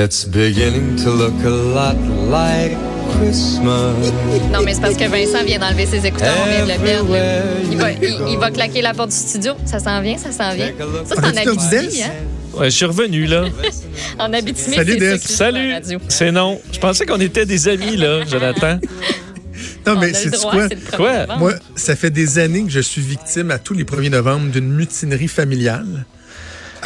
It's beginning to look a lot like Christmas. Non, mais c'est parce que Vincent vient d'enlever ses écouteurs, on vient de le perdre. là. Il va, il, il va claquer la porte du studio. Ça s'en vient, ça s'en vient. Ça, c'est en As-tu perdu Abitibi, Des? hein? Ouais, je suis revenu, là. En Abitibi, Salut, c'est Des. ça qui se passe à la Salut. radio. C'est non. Je pensais qu'on était des amis, là, Jonathan. Non, On mais le c'est droit, quoi? c'est le premier Quoi? novembre. Moi, ça fait des années que je suis victime à tous les 1er novembre d'une mutinerie familiale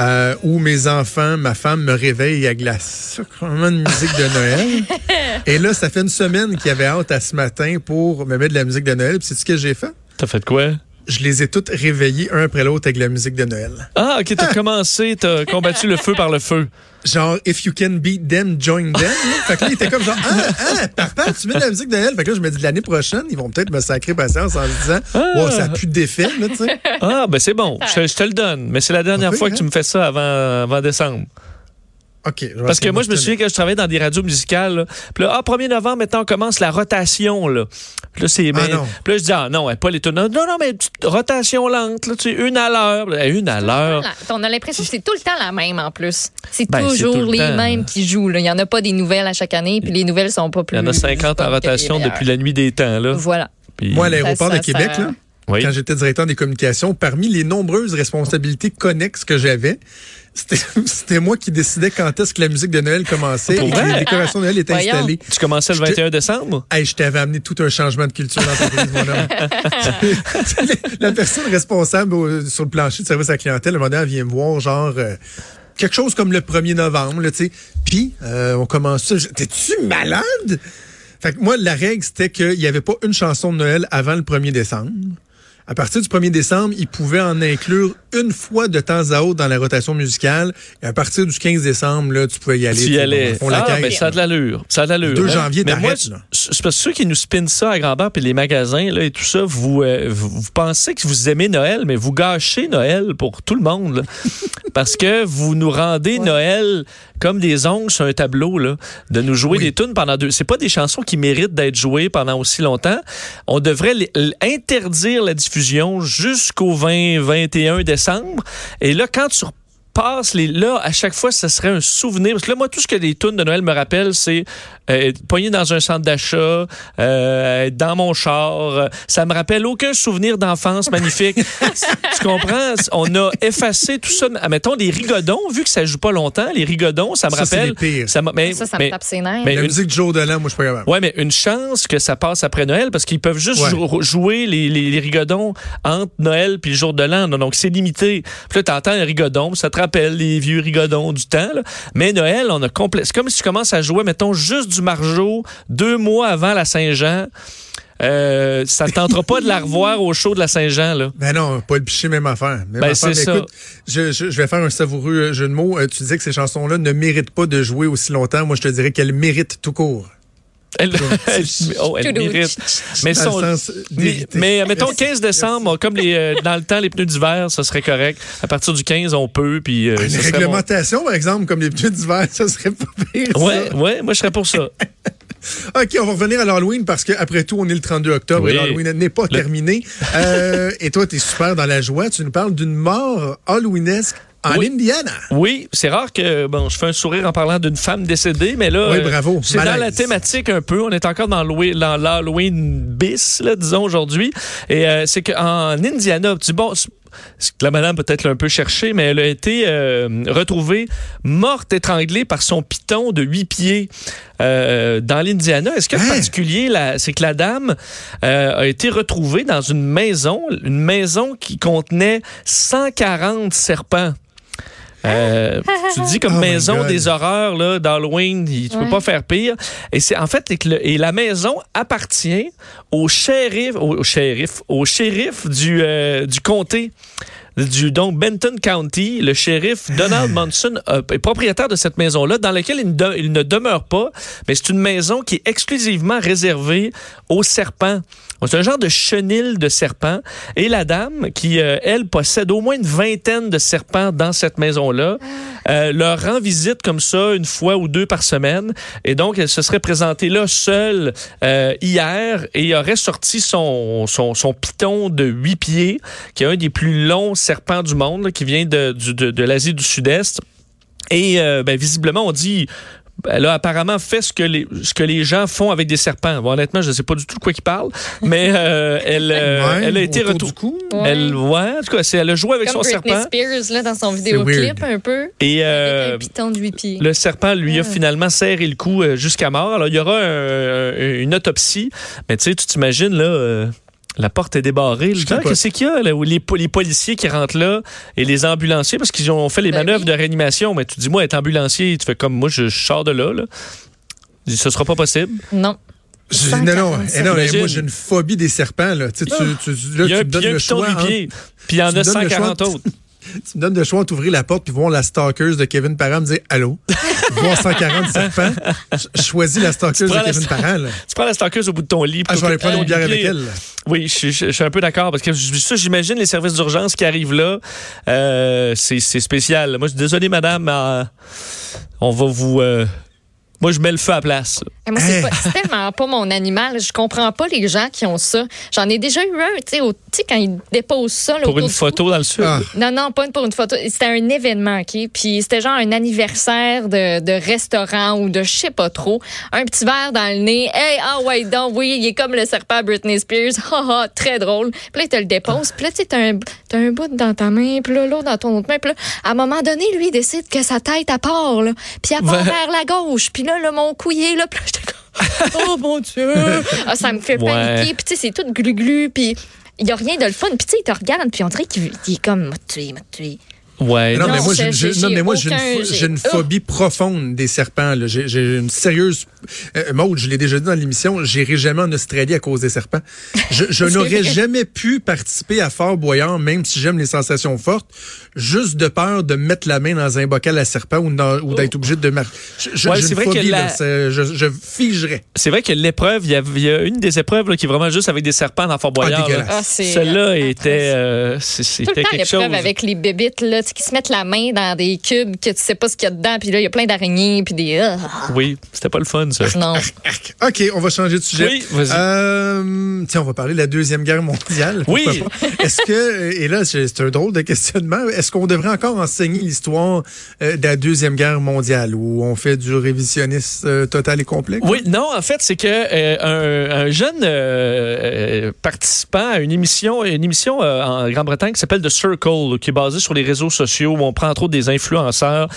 euh, où mes enfants, ma femme me réveillent avec la sacrement de musique de Noël. Et là, ça fait une semaine qu'ils avaient hâte à ce matin pour me mettre de la musique de Noël. Puis c'est ce que j'ai fait? T'as fait quoi? Je les ai toutes réveillés un après l'autre avec la musique de Noël. Ah, OK, t'as commencé, t'as combattu le feu par le feu. Genre, if you can beat them, join them. là. Fait que là, il était comme genre, ah, ah, papa, tu mets de la musique de Noël? Fait que là, je me dis, l'année prochaine, ils vont peut-être me sacrer patience en se disant, Ah. wow, ça a plus d'effet, là, tu sais. Ah, ben c'est bon, je, je te le donne. Mais c'est la dernière fois que hein? tu me fais ça avant, avant décembre. OK. je vais Parce que moi, je me souviens que je travaillais dans des radios musicales. là. Puis là, ah, 1er novembre, maintenant, on commence la rotation. Là, Puis là, c'est. mais- non. Puis là, je dis, ah non, pas les. Non, non, mais petite rotation lente, là, tu sais, une à l'heure. Là, Une à l'heure. On a l'impression que c'est tout le temps la même en plus. C'est Ben, toujours le les temps. mêmes qui jouent. là. Il n'y en a pas des nouvelles à chaque année, puis les nouvelles sont pas plus. Il y en a 50 en rotation depuis la nuit des temps. Là. Voilà. Puis- Moi, à l'aéroport de ça, Québec, ça- là, Oui. quand j'étais directeur des communications, parmi les nombreuses responsabilités connexes que j'avais, c'était moi qui décidais quand est-ce que la musique de Noël commençait Pour et que les décorations de Noël étaient Voyons. installées. Tu commençais le J'étais- 21 décembre? Hey, je t'avais amené tout un changement de culture dans l'entreprise, mon homme. la personne responsable au- sur le plancher de service à la clientèle, un moment donné, elle vient me voir, genre, euh, quelque chose comme le 1er novembre, tu sais. Puis, euh, on commence ça. T'es-tu malade? Fait que moi, la règle, c'était qu'il n'y avait pas une chanson de Noël avant le 1er décembre. À partir du 1er décembre, ils pouvaient en inclure une fois de temps à autre dans la rotation musicale. Et à partir du 15 décembre, là, tu pouvais y aller. Tu y allais. bon, Ah, mais ça a de l'allure. Ça a de l'allure. 2 hein? janvier, Mais moi, là. c'est parce que ceux qui nous spinnent ça à grandeur puis les magasins là, et tout ça, vous, euh, vous, vous pensez que vous aimez Noël, mais vous gâchez Noël pour tout le monde. là. parce que vous nous rendez Noël comme des ongles sur un tableau, là, de nous jouer Oui. des tunes pendant deux. C'est pas des chansons qui méritent d'être jouées pendant aussi longtemps. On devrait les- interdire la diffusion jusqu'au 20-21 décembre. Et là, quand tu passes les là à chaque fois ça serait un souvenir parce que là moi tout ce que les tunes de Noël me rappellent c'est euh, être pogné dans un centre d'achat euh, être dans mon char ça me rappelle aucun souvenir d'enfance magnifique tu comprends? On a effacé tout ça admettons les rigodons vu que ça joue pas longtemps les rigodons ça me Ça, c'est rappelle les pires. ça, m'a- mais, Ça, ça mais- me tape ses nerfs. mais La une- musique du jour de l'an, moi, je suis pas capable. Ouais, mais une chance que ça passe après Noël parce qu'ils peuvent juste Ouais. jou- jouer les, les, les rigodons entre Noël puis le jour de l'an. Donc, c'est limité. Puis là, t'entends un rigodon, ça te rappelle les vieux rigodons du temps. là. Mais Noël, on a complet. C'est comme si tu commences à jouer, mettons, juste du Margeau deux mois avant la Saint-Jean. Euh, ça ne tentera pas de la revoir au show de la Saint-Jean, là. Ben non, pas le piché, même affaire. Même Ben, affaire. c'est Mais ça. écoute, je, je- je vais faire un savoureux euh, jeu de mots. Euh, tu disais que ces chansons-là ne méritent pas de jouer aussi longtemps. Moi, je te dirais qu'elles méritent tout court. Elle, elle- oh, elle mérite. Mais, son- mais, mettons Merci. 15 décembre, comme les, euh, dans le temps, les pneus d'hiver, ça serait correct. À partir du 15, on peut. Puis, euh, Une serait bon. réglementation, par exemple, comme les pneus d'hiver, ça serait pas pire. ça. Ouais, ouais, moi je serais pour ça. OK, on va revenir à l'Halloween parce qu'après tout, on est le 32 octobre Oui. et l'Halloween n'est pas Le- terminé. Euh, et toi, tu es super dans la joie. Tu nous parles d'une mort halloweenesque en Oui. Indiana. Oui, c'est rare que bon, je fais un sourire en parlant d'une femme décédée, mais là, Oui, euh, bravo. c'est dans la thématique un peu. On est encore dans l'Halloween- dans l'Halloween bis, là, disons aujourd'hui. Et euh, c'est qu'en Indiana, tu bon, la madame peut-être l'a un peu cherché, mais elle a été euh, retrouvée morte étranglée par son python de huit pieds euh, dans l'Indiana. Est-ce que Hein? particulier, c'est que la dame euh, a été retrouvée dans une maison, une maison qui contenait 140 serpents? Euh, tu dis comme Oh maison des horreurs là d'Halloween, tu peux Ouais. pas faire pire. Et c'est en fait que le- et la maison appartient au shérif, au, au shérif, au shérif du euh, du comté. Du, donc, Benton County, le shérif Donald Monson euh, est propriétaire de cette maison-là, dans laquelle il ne, de- il ne demeure pas, mais c'est une maison qui est exclusivement réservée aux serpents. C'est un genre de chenil de serpents. Et la dame, qui, euh, elle, possède au moins une vingtaine de serpents dans cette maison-là, euh, leur rend visite comme ça une fois ou deux par semaine. Et donc, elle se serait présentée là seule euh, hier et aurait sorti son, son, son de huit pieds, qui est un des plus longs serpents du monde, qui vient de, de, de l'Asie du Sud-Est. Et euh, ben, visiblement, on dit elle a apparemment fait ce que les, ce que les gens font avec des serpents. Bon, honnêtement, je ne sais pas du tout de quoi il parle, mais euh, elle, euh, Ouais, elle a été autour retour- du cou? Ouais. Elle, ouais, en tout cas, elle a joué avec Comme son Britney serpent. Spears là, dans son vidéoclip un peu. Et euh, avec un piton de 8 pieds. le serpent lui a Ah. finalement serré le cou jusqu'à mort. Alors, il y aura un- une autopsie. Mais tu sais, tu t'imagines, là, euh, la porte est débarrée. Qu'est-ce qu'il y a, là, où les, po- les policiers qui rentrent là et les ambulanciers, parce qu'ils ont fait les Ben manœuvres oui. de réanimation. Mais tu dis, moi, être ambulancier, tu fais comme moi, je, je sors de là. là. Je dis, Ce sera pas possible. Non. Je- non, non, 147. eh non, Imagine. moi j'ai une phobie des serpents. Là. Tu, sais, tu, tu, là, il y a, tu me donnes le choix. entre-. Puis il y en a me donnes le 140 choix autres. Tu me donnes le choix entre ouvrir la porte puis voir la stalkeuse de Kevin Parent me dire Allô? voir 140 serpents? Je choisis la stalkeuse prends de Kevin Parent. Tu prends la stalkeuse au bout de ton lit. Ah, je vais aller prendre une bière avec elle. Oui, je, je- je suis un peu d'accord parce que ça, j'imagine les services d'urgence qui arrivent là, euh, c'est c'est spécial. Moi, je suis désolé, madame, euh, on va vous. euh, moi, je mets le feu à la place. Et moi, c'est Hey. pas- c'est tellement pas mon animal. Je comprends pas les gens qui ont ça. J'en ai déjà eu un, tu sais, quand ils déposent ça. là, Pour une photo dans le sud. Ah. Non, non, pas une- pour une photo. C'était un événement, OK? Puis c'était genre un anniversaire de, de restaurant ou de je sais pas trop. Un petit verre dans le nez. Hey, ah ouais, donc, oui, il est comme le serpent à Britney Spears. Ha, ha, très drôle. Puis là, il te le dépose. Puis là, tu sais, t'as un, t'as un bout dans ta main, puis là, l'autre dans ton autre main. Puis là, à un moment donné, lui, il décide que sa tête, elle part, là. Puis elle part Ouais. vers la gauche. Puis là, là, mon cou, il est là. Puis là, j'étais comme, oh mon Dieu! Ah, ça me fait Ouais. paniquer. Puis tu sais, c'est tout glu-glu. Puis il n'y a rien de le fun. Puis tu sais, il te regarde, puis on dirait qu'il il est comme, m'a tué, m'a tué. Ouais. Non, Non, mais moi, j'ai, j'ai- j'ai- non, j'ai mais moi, j'ai une, aucun- pho- j'ai- j'ai une Oh. phobie profonde des serpents. là. J'ai, j'ai une sérieuse. Euh, Maud, je l'ai déjà dit dans l'émission, j'irai jamais en Australie à cause des serpents. Je, n'aurais vrai. jamais pu participer à Fort Boyard, même si j'aime les sensations fortes, juste de peur de mettre la main dans un bocal à serpent ou, dans- ou d'être obligé de marcher. Je, Ouais, j'ai c'est une vrai que phobie, la- là. C'est- Je, je figerais. C'est vrai que l'épreuve, il y, a, il y a une des épreuves là, qui est vraiment juste avec des serpents dans Fort Boyard. Ah, dégueulasse. là. Ah, c'est, Celle-là euh, était, euh, c'est- Tout le c'était temps, quelque chose. l'épreuve avec les bébites, là, tu sais, qui se mettent la main dans des cubes que tu sais pas ce qu'il y a dedans, puis là, il y a plein d'araignées, puis des. ah, Oui, c'était pas le fun, ça. non. OK, on va changer de sujet. Oui, vas-y. Euh, tiens, on va parler de la Deuxième Guerre mondiale. Oui. Est-ce que, et là, c'est c'est un drôle de questionnement, est-ce qu'on devrait encore enseigner l'histoire euh, de la Deuxième Guerre mondiale où on fait du révisionnisme euh, total et complet? quoi? Oui, non, en fait, c'est que euh, un, un jeune euh, participant à une émission, une émission euh, en Grande-Bretagne qui s'appelle The Circle, qui est basée sur les réseaux sociaux où on prend entre des influenceurs.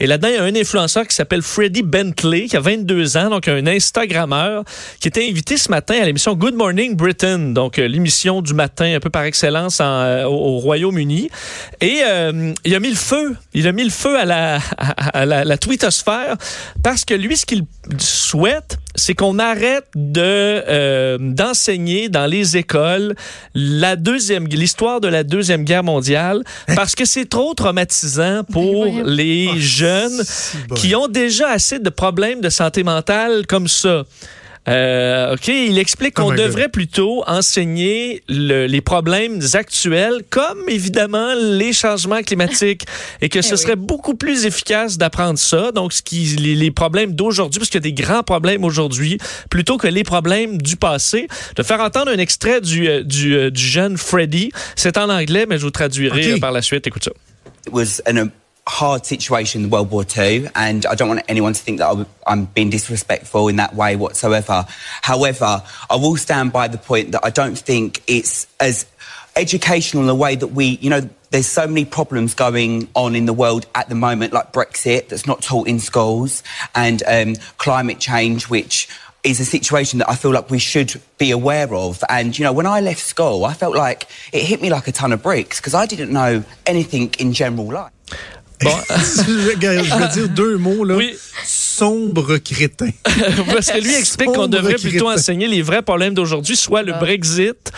Et là-dedans, il y a un influenceur qui s'appelle Freddie Bentley, qui a 22 ans, donc un Instagrammeur, qui était invité ce matin à l'émission Good Morning Britain, donc euh, l'émission du matin un peu par excellence en, euh, au, au Royaume-Uni. Et euh, il a mis le feu, il a mis le feu à la, à, la, twittosphère parce que lui, ce qu'il souhaite, c'est qu'on arrête de euh, d'enseigner dans les écoles la deuxième l'histoire de la deuxième guerre mondiale parce que c'est trop traumatisant pour voyons. les Ah, jeunes bon. qui ont déjà assez de problèmes de santé mentale comme ça. Euh, OK, il explique Oh qu'on devrait plutôt enseigner le- les problèmes actuels, comme évidemment les changements climatiques, et que ce Eh oui. serait beaucoup plus efficace d'apprendre ça. Donc, ce qui, les, les problèmes d'aujourd'hui, parce qu'il y a des grands problèmes aujourd'hui, plutôt que les problèmes du passé. De faire entendre un extrait du, euh, du, euh, du jeune Freddy. C'est en anglais, mais je vous traduirai euh, par la suite. Écoute ça. It was an, a hard situation in World War II, and I don't want anyone to think that I'm being disrespectful in that way whatsoever. However, I will stand by the point that I don't think it's as educational in the way that we, you know, there's so many problems going on in the world at the moment, like Brexit, that's not taught in schools, and um, climate change, which is a situation that I feel like we should be aware of. And, you know, when I left school, I felt like it hit me like a ton of bricks because I didn't know anything in general life. Bon, je, veux dire deux mots, là. Oui. Sombre crétin. parce que lui explique qu'on devrait plutôt enseigner les vrais problèmes d'aujourd'hui, soit le Brexit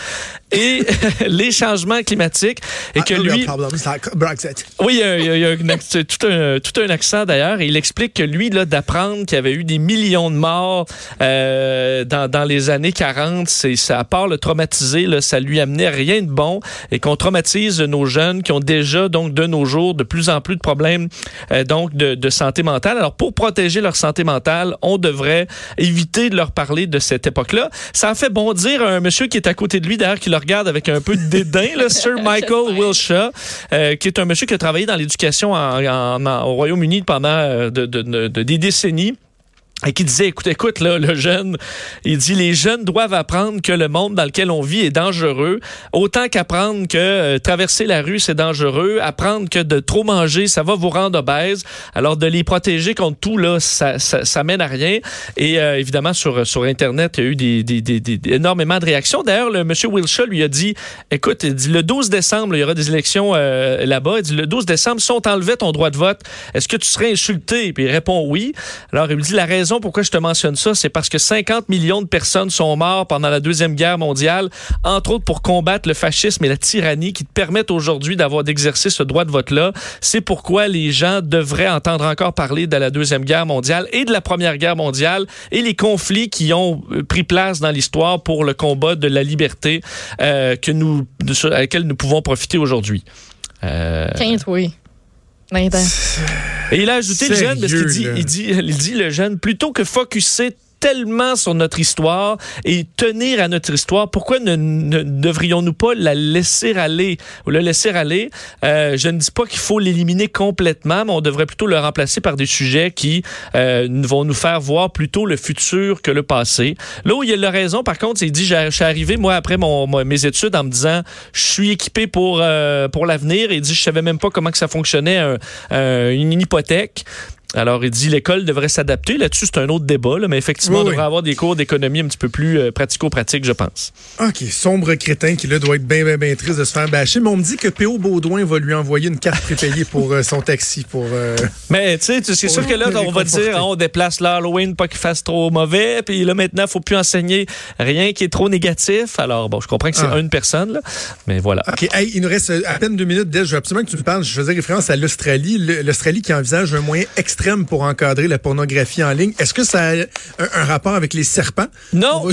et les changements climatiques. Et que Ah, lui, like Brexit. oui, il y a, il y tout, un, tout un accent d'ailleurs. Il explique que lui, d'apprendre qu'il y avait eu des millions de morts euh, dans, dans les années 40, c'est, ça, à part le traumatiser, là, ça lui amenait rien de bon. Et qu'on traumatise nos jeunes qui ont déjà, donc, de nos jours, de plus en plus de problèmes euh, donc de, de santé mentale. Alors, pour protéger leur santé mentale, on devrait éviter de leur parler de cette époque-là. Ça a fait bondir un monsieur qui est à côté de lui, d'ailleurs, qui le regarde avec un peu de dédain, là, Sir Michael Wilshire, euh, qui est un monsieur qui a travaillé dans l'éducation en- en- en- au Royaume-Uni pendant euh, de, de- de- de- des décennies. Et qui disait, écoute, écoute, là, le jeune, il dit, les jeunes doivent apprendre que le monde dans lequel on vit est dangereux, autant qu'apprendre que euh, traverser la rue, c'est dangereux, apprendre que de trop manger, ça va vous rendre obèse. Alors, de les protéger contre tout, là, ça, ça, ça mène à rien. Et euh, évidemment, sur, sur Internet, il y a eu des, des, des, énormément de réactions. D'ailleurs, le monsieur Wilshire lui a dit, écoute, il dit, le 12 décembre, il y aura des élections euh, là-bas. Il dit, le 12 décembre, si on t'enlevait ton droit de vote, est-ce que tu serais insulté? Puis il répond oui. Alors, il me dit, la raison pourquoi je te mentionne ça, c'est parce que 50 millions de personnes sont mortes pendant la Deuxième Guerre mondiale, entre autres pour combattre le fascisme et la tyrannie qui te permettent aujourd'hui d'avoir d'exercer ce droit de vote-là. C'est pourquoi les gens devraient entendre encore parler de la Deuxième Guerre mondiale et de la Première Guerre mondiale et les conflits qui ont euh, pris place dans l'histoire pour le combat de la liberté euh, que nous, à laquelle nous pouvons profiter aujourd'hui. Euh, Quinte, oui. Et il a ajouté le jeune parce qu'il dit, il dit, il dit le jeune, plutôt que focuser tellement sur notre histoire et tenir à notre histoire, pourquoi ne, ne devrions-nous pas la laisser aller ou le laisser aller? Euh, je ne dis pas qu'il faut l'éliminer complètement, mais on devrait plutôt le remplacer par des sujets qui euh, vont nous faire voir plutôt le futur que le passé. Là où il a raison, par contre, il dit, je suis arrivé, moi, après mon, mes études, en me disant, je suis équipé pour, euh, pour l'avenir. Et il dit, je savais même pas comment que ça fonctionnait, un- une hypothèque. Alors, il dit l'école devrait s'adapter. Là-dessus, c'est un autre débat, là, mais effectivement, Oui, on oui. devrait avoir des cours d'économie un petit peu plus euh, pratico-pratiques, je pense. OK, sombre crétin qui là doit être bien, bien, bien triste de se faire bâcher. Mais on me dit que P.O. Baudouin va lui envoyer une carte prépayée pour euh, son taxi. pour. euh, Mais tu sais, c'est sûr que là, on va dire, on déplace l'Halloween, pas qu'il fasse trop mauvais. Puis là, maintenant, faut plus enseigner rien qui est trop négatif. Alors, bon, je comprends que c'est Ah. une personne, là, mais voilà. OK, hey, il nous reste à peine deux minutes. Je veux absolument que tu me parles. Je faisais référence à l'Australie. L'Australie qui envisage un moyen pour encadrer la pornographie en ligne. Est-ce que ça a un, un rapport avec les serpents? Non,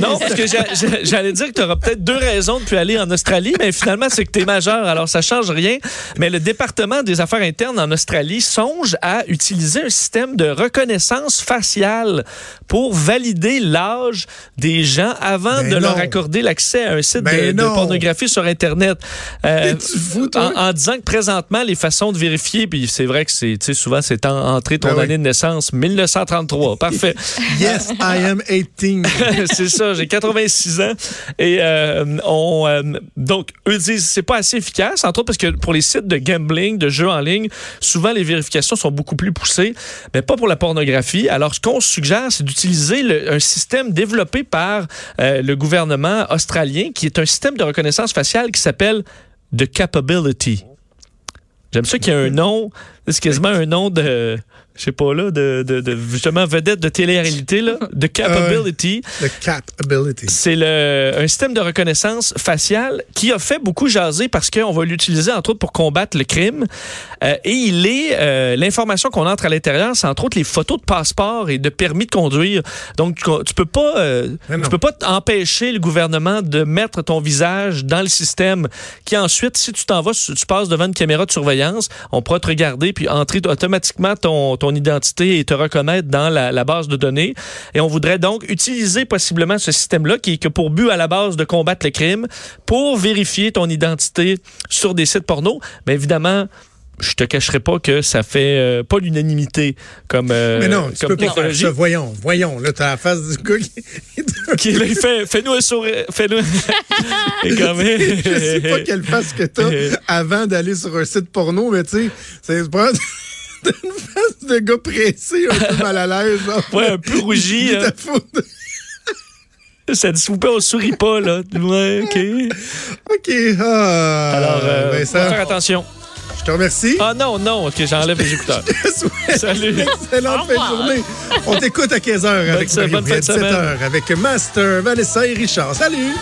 non, parce que j'a- j'a- j'allais dire que tu auras peut-être deux raisons de plus aller en Australie, mais finalement, c'est que tu es majeur, alors ça change rien. Mais le département des affaires internes en Australie songe à utiliser un système de reconnaissance faciale pour valider l'âge des gens avant Ben de leur accorder l'accès à un site Ben de, pornographie sur Internet. Euh, fou, toi? en, en disant que présentement, les façons de vérifier, puis c'est vrai que c'est, souvent, c'est en, entré ton Ben oui. année de naissance, 1933. Parfait. Yes, I am 18. c'est ça, j'ai 86 ans. Et euh, on, euh, donc, eux disent c'est pas assez efficace, entre autres parce que pour les sites de gambling, de jeux en ligne, souvent les vérifications sont beaucoup plus poussées, mais pas pour la pornographie. Alors, ce qu'on suggère, c'est d'utiliser le- un système développé par euh, le gouvernement australien, qui est un système de reconnaissance faciale qui s'appelle The Capability. J'aime ça qu'il y a un nom, c'est quasiment un nom de, je sais pas là, de, de, de justement vedette de télé-réalité là, de Capability. The cap ability. C'est le, un système de reconnaissance faciale qui a fait beaucoup jaser parce qu'on va l'utiliser entre autres pour combattre le crime. Euh, et il est euh, l'information qu'on entre à l'intérieur, c'est entre autres les photos de passeport et de permis de conduire. Donc tu, peux pas, euh, tu peux pas empêcher le gouvernement de mettre ton visage dans le système. Qui ensuite, si tu t'en vas, tu tu passes devant une caméra de surveillance, on pourra te regarder puis entrer automatiquement ton, ton identité et te reconnaître dans la, la base de données. Et on voudrait donc utiliser possiblement ce système-là qui est que pour but à la base de combattre le crime pour vérifier ton identité sur des sites porno. Mais évidemment, je te cacherai pas que ça fait euh, pas l'unanimité comme, euh, Mais non, tu comme peux pas faire technologie. ça. Voyons, voyons. Là, t'as la face du gars qui... Là, fait, fais-nous un sourire. Fais-nous. Et quand même- Je sais pas quelle face que t'as avant d'aller sur un site porno, mais tu sais, c'est une face de gars pressé, un peu mal à l'aise. Ouais, un peu rougi. Hein. Ça dit, s'il vous plaît, on sourit pas, là. Ouais, OK. OK. Ah, Alors, euh, Vincent, faut faire attention. je te remercie. Ah non, non, OK, j'enlève les écouteurs. Je souhaite Salut. une excellente fin de journée. On t'écoute à 15h avec Bonne- bonne fin de semaine. 7h avec Master, Vanessa et Richard. Salut!